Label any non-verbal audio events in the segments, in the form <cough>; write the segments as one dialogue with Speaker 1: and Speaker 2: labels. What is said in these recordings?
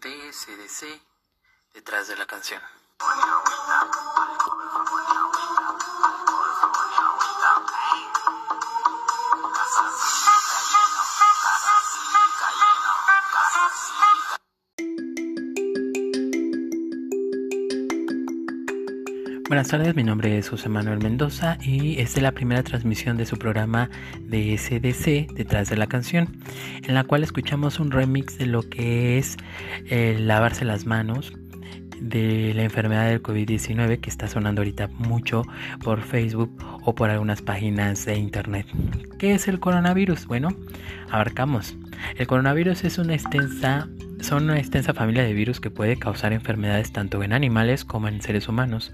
Speaker 1: de SDC detrás de la canción. Buenas tardes, mi nombre es José Manuel Mendoza y esta es la primera transmisión de su programa de SDC detrás de la canción, en la cual escuchamos un remix de lo que es eh, lavarse las manos de la enfermedad del COVID-19 que está sonando ahorita mucho por Facebook o por algunas páginas de internet. ¿Qué es el coronavirus? Bueno, abarcamos. El coronavirus es una extensa son una extensa familia de virus que puede causar enfermedades tanto en animales como en seres humanos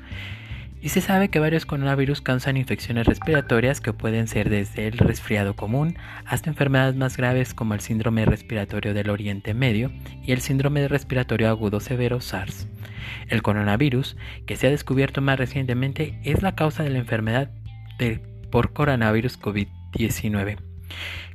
Speaker 1: y se sabe que varios coronavirus causan infecciones respiratorias que pueden ser desde el resfriado común hasta enfermedades más graves como el síndrome respiratorio del Oriente Medio y el síndrome respiratorio agudo severo SARS. El coronavirus, que se ha descubierto más recientemente, es la causa de la enfermedad por coronavirus COVID-19.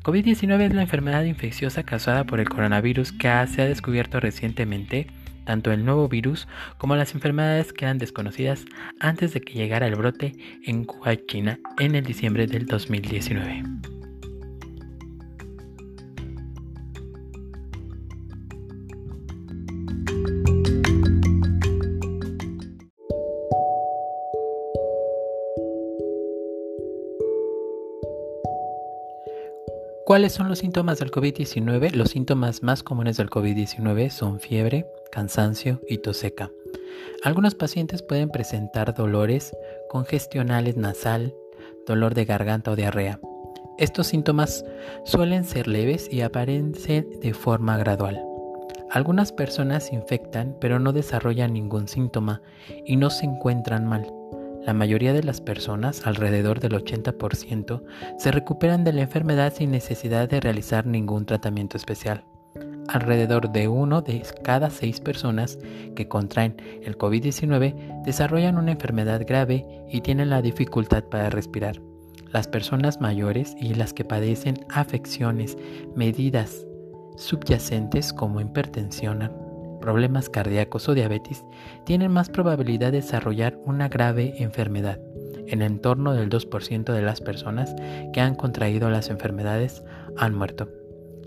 Speaker 1: COVID-19 es la enfermedad infecciosa causada por el coronavirus que se ha descubierto recientemente tanto el nuevo virus como las enfermedades que eran desconocidas antes de que llegara el brote en Wuhan, China, en el diciembre del 2019. ¿Cuáles son los síntomas del COVID-19? Los síntomas más comunes del COVID-19 son fiebre, cansancio y tos seca. Algunos pacientes pueden presentar dolores congestionales nasal, dolor de garganta o diarrea. Estos síntomas suelen ser leves y aparecen de forma gradual. Algunas personas infectan pero no desarrollan ningún síntoma y no se encuentran mal. La mayoría de las personas, alrededor del 80%, se recuperan de la enfermedad sin necesidad de realizar ningún tratamiento especial. Alrededor de uno de cada seis personas que contraen el COVID-19 desarrollan una enfermedad grave y tienen la dificultad para respirar. Las personas mayores y las que padecen afecciones medidas subyacentes como hipertensión, problemas cardíacos o diabetes tienen más probabilidad de desarrollar una grave enfermedad. En el entorno del 2% de las personas que han contraído las enfermedades han muerto.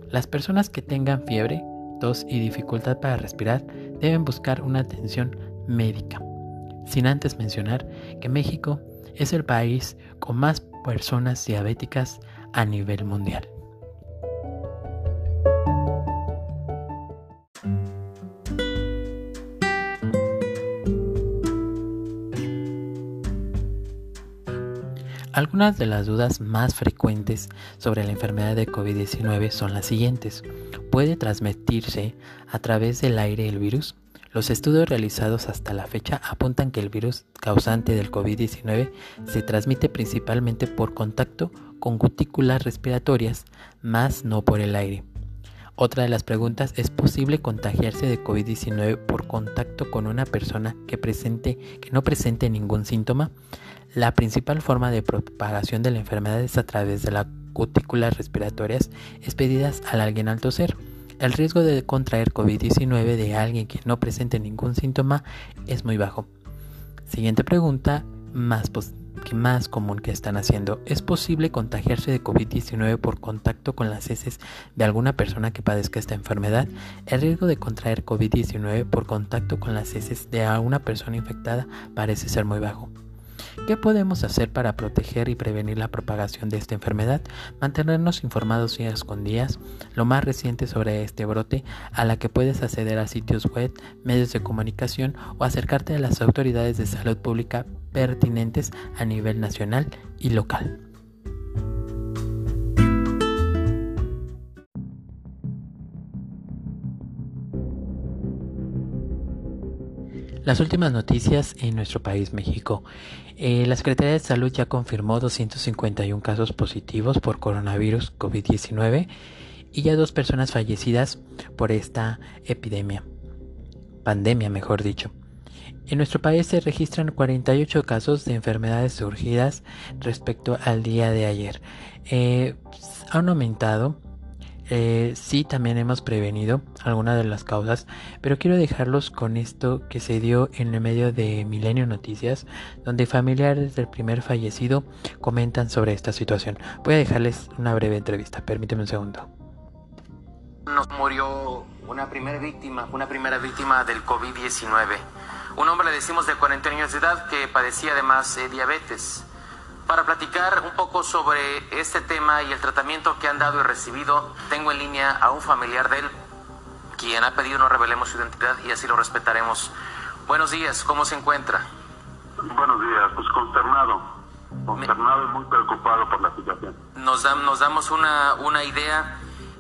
Speaker 1: Las personas que tengan fiebre, tos y dificultad para respirar deben buscar una atención médica. Sin antes mencionar que México es el país con más personas diabéticas a nivel mundial. Algunas de las dudas más frecuentes sobre la enfermedad de COVID-19 son las siguientes. ¿Puede transmitirse a través del aire el virus? Los estudios realizados hasta la fecha apuntan que el virus causante del COVID-19 se transmite principalmente por contacto con cutículas respiratorias, más no por el aire. Otra de las preguntas es posible contagiarse de COVID-19 por contacto con una persona que presente que no presente ningún síntoma. La principal forma de propagación de la enfermedad es a través de las cutículas respiratorias expedidas al alguien al toser. El riesgo de contraer COVID-19 de alguien que no presente ningún síntoma es muy bajo. Siguiente pregunta, más que más común que están haciendo. ¿Es posible contagiarse de COVID-19 por contacto con las heces de alguna persona que padezca esta enfermedad? El riesgo de contraer COVID-19 por contacto con las heces de una persona infectada parece ser muy bajo. ¿Qué podemos hacer para proteger y prevenir la propagación de esta enfermedad? Mantenernos informados días con lo más reciente sobre este brote, a la que puedes acceder a sitios web, medios de comunicación o acercarte a las autoridades de salud pública pertinentes a nivel nacional y local. Las últimas noticias en nuestro país, México. Eh, la Secretaría de Salud ya confirmó 251 casos positivos por coronavirus COVID-19 y ya dos personas fallecidas por esta epidemia, pandemia mejor dicho. En nuestro país se registran 48 casos de enfermedades surgidas respecto al día de ayer. Eh, han aumentado Eh, sí, también hemos prevenido algunas de las causas, pero quiero dejarlos con esto que se dio en el medio de Milenio Noticias, donde familiares del primer fallecido comentan sobre esta situación. Voy a dejarles una breve entrevista, permíteme un segundo.
Speaker 2: Nos murió una primera víctima, una primera víctima del COVID-19. Un hombre, le decimos, de 40 años de edad que padecía además eh, diabetes. Para platicar un poco sobre este tema y el tratamiento que han dado y recibido, tengo en línea a un familiar de él, quien ha pedido no revelemos su identidad y así lo respetaremos. Buenos días, ¿cómo se encuentra?
Speaker 3: Buenos días, pues consternado, consternado y muy preocupado por la situación.
Speaker 2: Nos, nos damos una, una idea.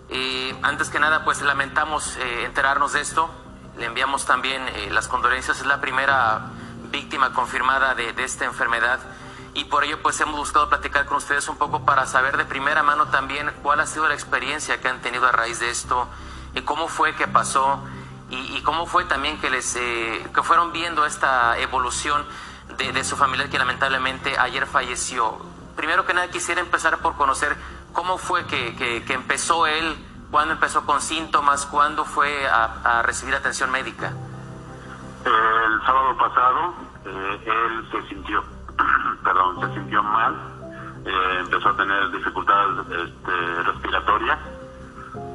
Speaker 2: Eh, antes que nada, pues lamentamos eh, enterarnos de esto. Le enviamos también eh, las condolencias. Es la primera víctima confirmada de, de esta enfermedad y por ello pues hemos buscado platicar con ustedes un poco para saber de primera mano también cuál ha sido la experiencia que han tenido a raíz de esto, y cómo fue que pasó y, cómo fue también que les eh, que fueron viendo esta evolución de, su familiar que lamentablemente ayer falleció. Primero que nada quisiera empezar por conocer cómo fue que, que, empezó él, cuándo empezó con síntomas, cuándo fue a, recibir atención médica.
Speaker 3: El sábado pasado eh, él se sintió <clears throat> perdón, se sintió mal, eh, empezó a tener dificultades este, respiratorias,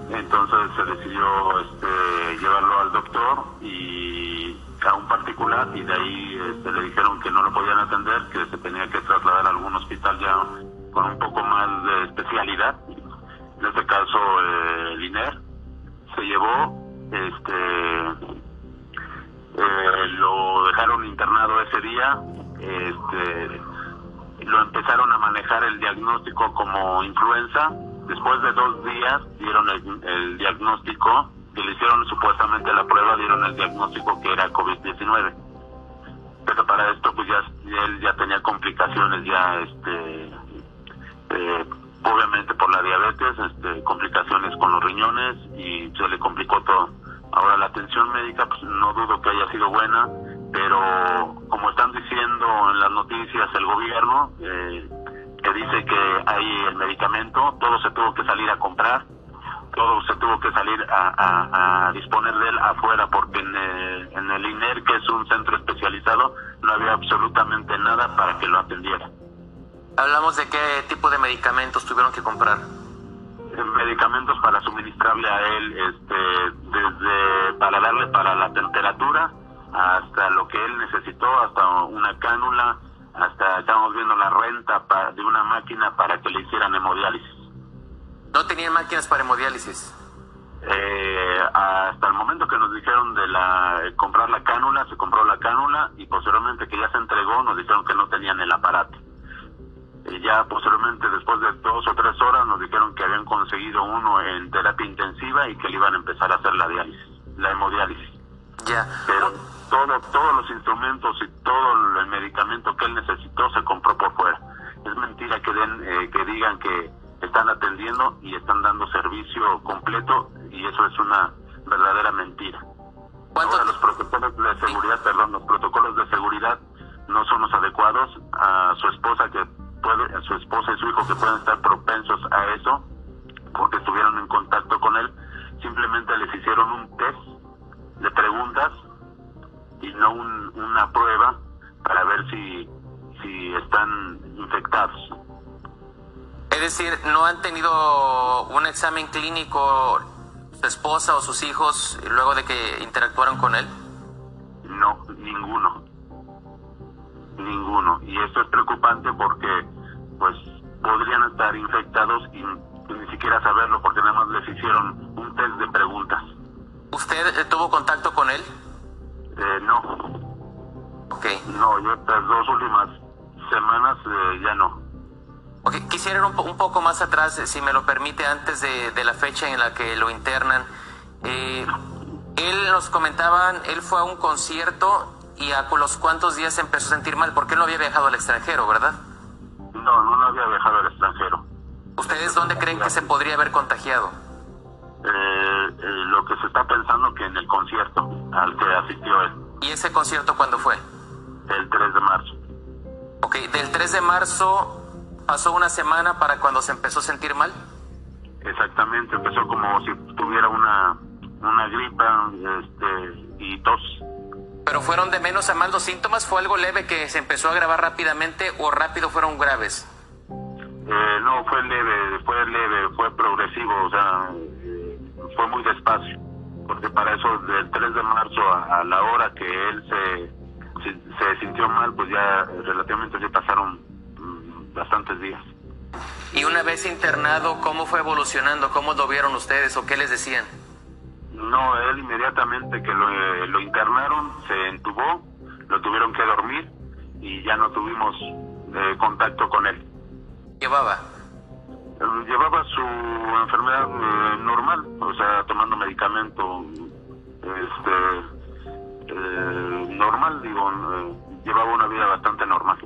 Speaker 3: entonces se decidió este, llevarlo al doctor y a un particular y de ahí este, le dijeron que no lo podían atender, que se tenía que trasladar a algún hospital ya con un poco más de especialidad, en este caso eh, el INER, se llevó, este, eh, lo dejaron internado ese día, este, lo empezaron a manejar el diagnóstico como influenza. Después de dos días dieron el, diagnóstico y le hicieron supuestamente la prueba, dieron el diagnóstico que era COVID-19. Pero para esto pues ya él ya tenía complicaciones ya este eh, obviamente por la diabetes, este, complicaciones con los riñones y se le complicó todo. Ahora la atención médica pues no dudo que haya sido buena, pero como están diciendo en las noticias el gobierno, eh, que dice que hay el medicamento, todo se tuvo que salir a comprar, todo se tuvo que salir a, disponer de él afuera, porque en el, en el INER, que es un centro especializado, no había absolutamente nada para que lo atendiera.
Speaker 2: Hablamos de qué tipo de medicamentos tuvieron que comprar.
Speaker 3: Eh, medicamentos para suministrarle a él, este, desde para darle para la temperatura, hasta lo que él necesitó, hasta una cánula, hasta estamos viendo la renta de una máquina para que le hicieran hemodiálisis.
Speaker 2: ¿No tenían máquinas para hemodiálisis?
Speaker 3: Eh, hasta el momento que nos dijeron de la comprar la cánula, se compró la cánula y posteriormente que ya se entregó nos dijeron que no tenían el aparato. Y ya posteriormente, después de dos o tres horas, nos dijeron que habían conseguido uno en terapia intensiva y que le iban a empezar a hacer la diálisis, la hemodiálisis.
Speaker 2: Ya.
Speaker 3: Pero todo, todos los instrumentos y todo el medicamento que él necesitó se compró por fuera. Es mentira que den, eh, que digan que están atendiendo y están dando servicio completo y eso es una verdadera mentira. Ahora los protocolos de seguridad, perdón, los protocolos de seguridad no son los adecuados a su esposa que puede, a su esposa y su hijo que pueden estar ¿no
Speaker 2: han tenido un examen clínico su esposa o sus hijos luego de que interactuaron con él?
Speaker 3: No, ninguno. Ninguno. Y esto es preocupante porque pues podrían estar infectados y ni siquiera saberlo porque nada más les hicieron un test de preguntas.
Speaker 2: ¿Usted tuvo contacto con él?
Speaker 3: Eh, no.
Speaker 2: Ok.
Speaker 3: No, yo estas dos últimas semanas eh, ya no.
Speaker 2: Quisiera ir un, poco más atrás, eh, si me lo permite, antes de, la fecha en la que lo internan. él nos comentaban, él fue a un concierto y a los cuantos días se empezó a sentir mal, porque él no había viajado al extranjero, ¿verdad?
Speaker 3: No, no, no había viajado al extranjero.
Speaker 2: ¿Ustedes dónde creen que se podría haber contagiado?
Speaker 3: Eh, lo que se está pensando que en el concierto al que asistió él.
Speaker 2: ¿Y ese concierto cuándo fue?
Speaker 3: El 3 de marzo.
Speaker 2: Ok, del 3 de marzo pasó una semana para cuando se empezó a sentir mal.
Speaker 3: Exactamente, empezó como si tuviera una, una gripa este, y tos.
Speaker 2: ¿Pero fueron de menos a más los síntomas? ¿Fue algo leve que se empezó a agravar rápidamente o rápido fueron graves?
Speaker 3: Eh, no, fue leve, fue leve, fue progresivo, o sea, fue muy despacio, porque para eso del 3 de marzo a, la hora que él se, se, sintió mal, pues ya relativamente se pasaron bastantes días.
Speaker 2: Y una vez internado, ¿cómo fue evolucionando? ¿Cómo lo vieron ustedes o qué les decían?
Speaker 3: No, él inmediatamente que lo, lo internaron, se entubó, lo tuvieron que dormir y ya no tuvimos eh, contacto con él.
Speaker 2: ¿Llevaba?
Speaker 3: Eh, llevaba su enfermedad eh, normal, o sea, tomando medicamento este, normal, digo, llevaba una vida bastante normal.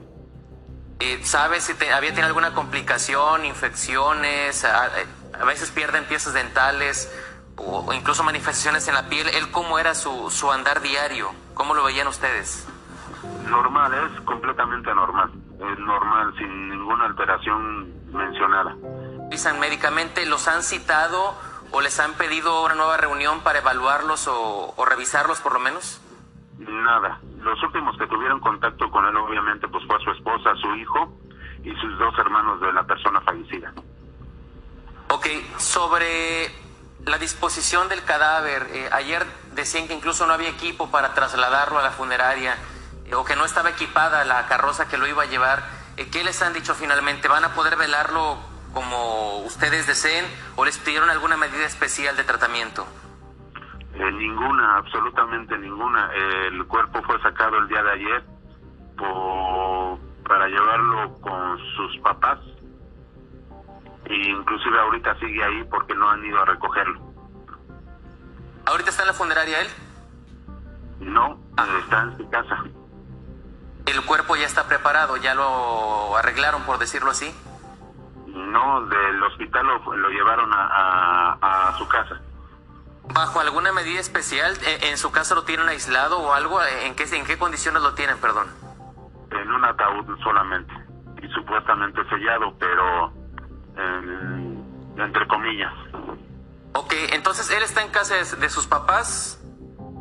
Speaker 2: ¿Sabes si había tenido alguna complicación, infecciones? A, a, veces pierden piezas dentales o, incluso manifestaciones en la piel. ¿Él cómo era su, su andar diario? ¿Cómo lo veían ustedes?
Speaker 3: Normal, es completamente normal. Es normal, sin ninguna alteración mencionada.
Speaker 2: Dicen médicamente, ¿los han citado o les han pedido una nueva reunión para evaluarlos o, o revisarlos por lo menos?
Speaker 3: Nada. Los últimos que tuvieron contacto con él, obviamente, pues fue su esposa, su hijo y sus dos hermanos de la persona fallecida.
Speaker 2: Ok, sobre la disposición del cadáver, eh, ayer decían que incluso no había equipo para trasladarlo a la funeraria eh, o que no estaba equipada la carroza que lo iba a llevar. Eh, ¿Qué les han dicho finalmente? ¿Van a poder velarlo como ustedes deseen o les pidieron alguna medida especial de tratamiento?
Speaker 3: Eh, ninguna, absolutamente ninguna. el cuerpo fue sacado el día de ayer para llevarlo con sus papás. E inclusive ahorita sigue ahí porque no han ido a recogerlo.
Speaker 2: ¿Ahorita está en la funeraria él?
Speaker 3: No, ah. está en su casa.
Speaker 2: ¿El cuerpo ya está preparado? ¿Ya lo arreglaron, por decirlo así?
Speaker 3: No, del hospital lo, lo llevaron a, a su casa.
Speaker 2: ¿Bajo alguna medida especial? ¿E, ¿En su casa lo tienen aislado o algo? ¿En qué, en qué condiciones lo tienen, perdón?
Speaker 3: En un ataúd solamente. Y supuestamente sellado, pero entre comillas.
Speaker 2: Ok, entonces él está en casa de, sus papás,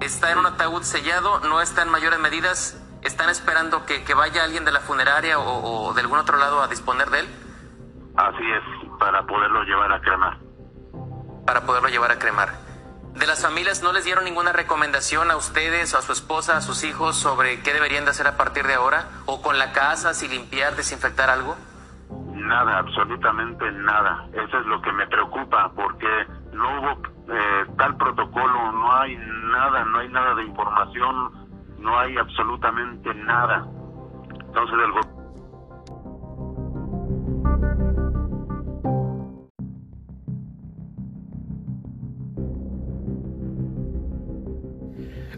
Speaker 2: está en un ataúd sellado, no está en mayores medidas. ¿Están esperando que, que vaya alguien de la funeraria o, o de algún otro lado a disponer de él?
Speaker 3: Así es, para poderlo llevar a cremar.
Speaker 2: Para poderlo llevar a cremar de las familias no les dieron ninguna recomendación a ustedes a su esposa, a sus hijos sobre qué deberían de hacer a partir de ahora? ¿O con la casa, si limpiar, desinfectar algo?
Speaker 3: Nada, absolutamente nada. Eso es lo que me preocupa porque no hubo eh, tal protocolo, no hay nada, no hay nada de información, no hay absolutamente nada. Entonces el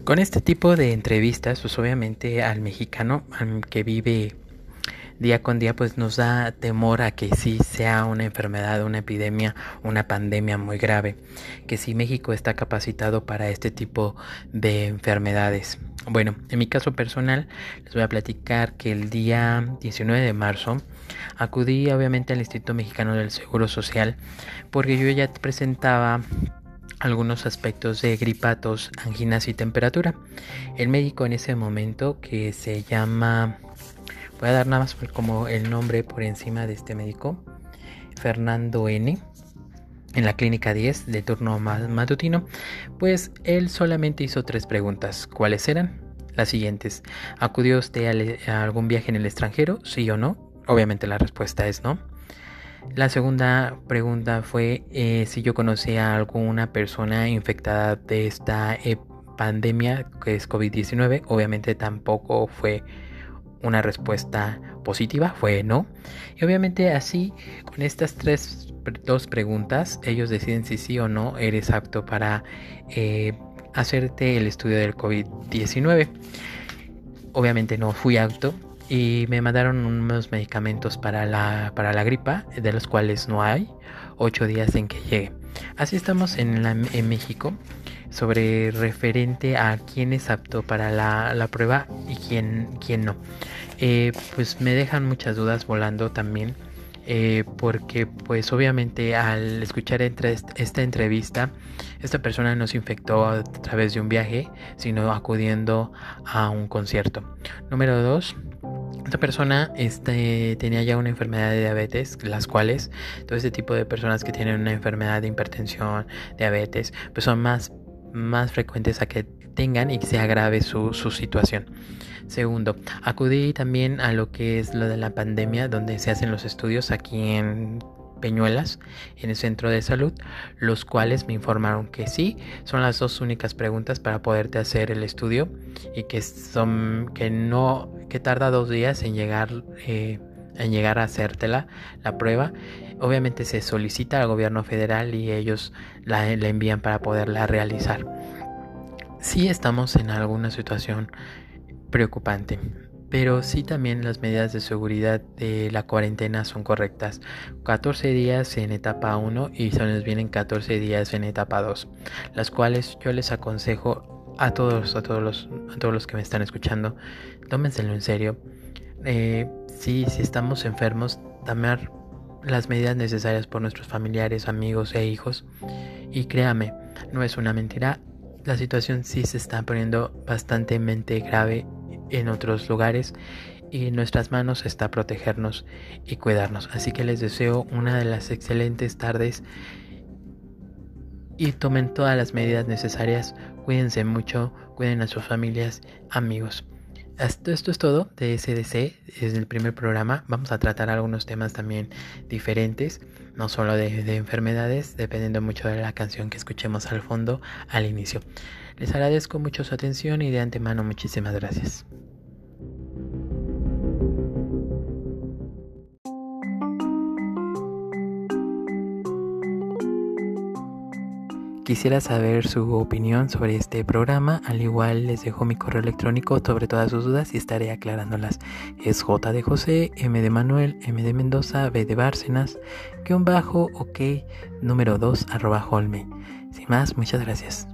Speaker 1: Con este tipo de entrevistas, pues obviamente al mexicano que vive día con día, pues nos da temor a que sí sea una enfermedad, una epidemia, una pandemia muy grave, que si México está capacitado para este tipo de enfermedades. Bueno, en mi caso personal, les voy a platicar que el día 19 de marzo acudí obviamente al Instituto Mexicano del Seguro Social porque yo ya presentaba algunos aspectos de gripatos, anginas y temperatura. El médico en ese momento que se llama, voy a dar nada más como el nombre por encima de este médico, Fernando N. En la clínica 10 de turno matutino, pues él solamente hizo tres preguntas. ¿Cuáles eran? Las siguientes. ¿Acudió usted a algún viaje en el extranjero? ¿Sí o no? Obviamente la respuesta es no. La segunda pregunta fue eh, si yo conocía a alguna persona infectada de esta eh, pandemia que es COVID-19. Obviamente tampoco fue una respuesta positiva, fue no. Y obviamente así, con estas tres dos preguntas, ellos deciden si sí o no eres apto para eh, hacerte el estudio del COVID-19. Obviamente no fui apto, y me mandaron unos medicamentos para la, para la gripa, de los cuales no hay, ocho días en que llegue. Así estamos en, la, en México sobre referente a quién es apto para la, la prueba y quién, quién no. Eh, pues me dejan muchas dudas volando también eh, porque pues obviamente al escuchar esta entrevista, esta persona no se infectó a través de un viaje, sino acudiendo a un concierto. Número dos, esta persona este, tenía ya una enfermedad de diabetes, las cuales todo este tipo de personas que tienen una enfermedad de hipertensión, diabetes, pues son más, más frecuentes a que tengan y que se agrave su, su situación. Segundo, acudí también a lo que es lo de la pandemia, donde se hacen los estudios aquí en Peñuelas, en el centro de salud, los cuales me informaron que sí, son las dos únicas preguntas para poderte hacer el estudio y que son que no que tarda dos días en llegar eh, en llegar a hacértela la prueba. Obviamente se solicita al gobierno federal y ellos la, la envían para poderla realizar. Sí estamos en alguna situación preocupante. Pero sí también las medidas de seguridad de la cuarentena son correctas. 14 días en etapa 1 y se nos vienen 14 días en etapa 2. Las cuales yo les aconsejo a todos, a todos los, a todos los que me están escuchando, tómenselo en serio. Eh, si, si estamos enfermos, tomar las medidas necesarias por nuestros familiares, amigos e hijos. Y créame, no es una mentira, la situación sí se está poniendo bastante grave en otros lugares y en nuestras manos está protegernos y cuidarnos. Así que les deseo una de las excelentes tardes y tomen todas las medidas necesarias. Cuídense mucho, cuiden a sus familias, amigos. Esto, es todo de SDC, es el primer programa. Vamos a tratar algunos temas también diferentes, no solo de enfermedades, dependiendo mucho de la canción que escuchemos al fondo al inicio. Les agradezco mucho su atención y de antemano muchísimas gracias. Quisiera saber su opinión sobre este programa, al igual les dejo mi correo electrónico sobre todas sus dudas y estaré aclarándolas. Es J de José, M de Manuel, M de Mendoza, B de Bárcenas, un bajo, ok, número 2, arroba Holme. Sin más, muchas gracias.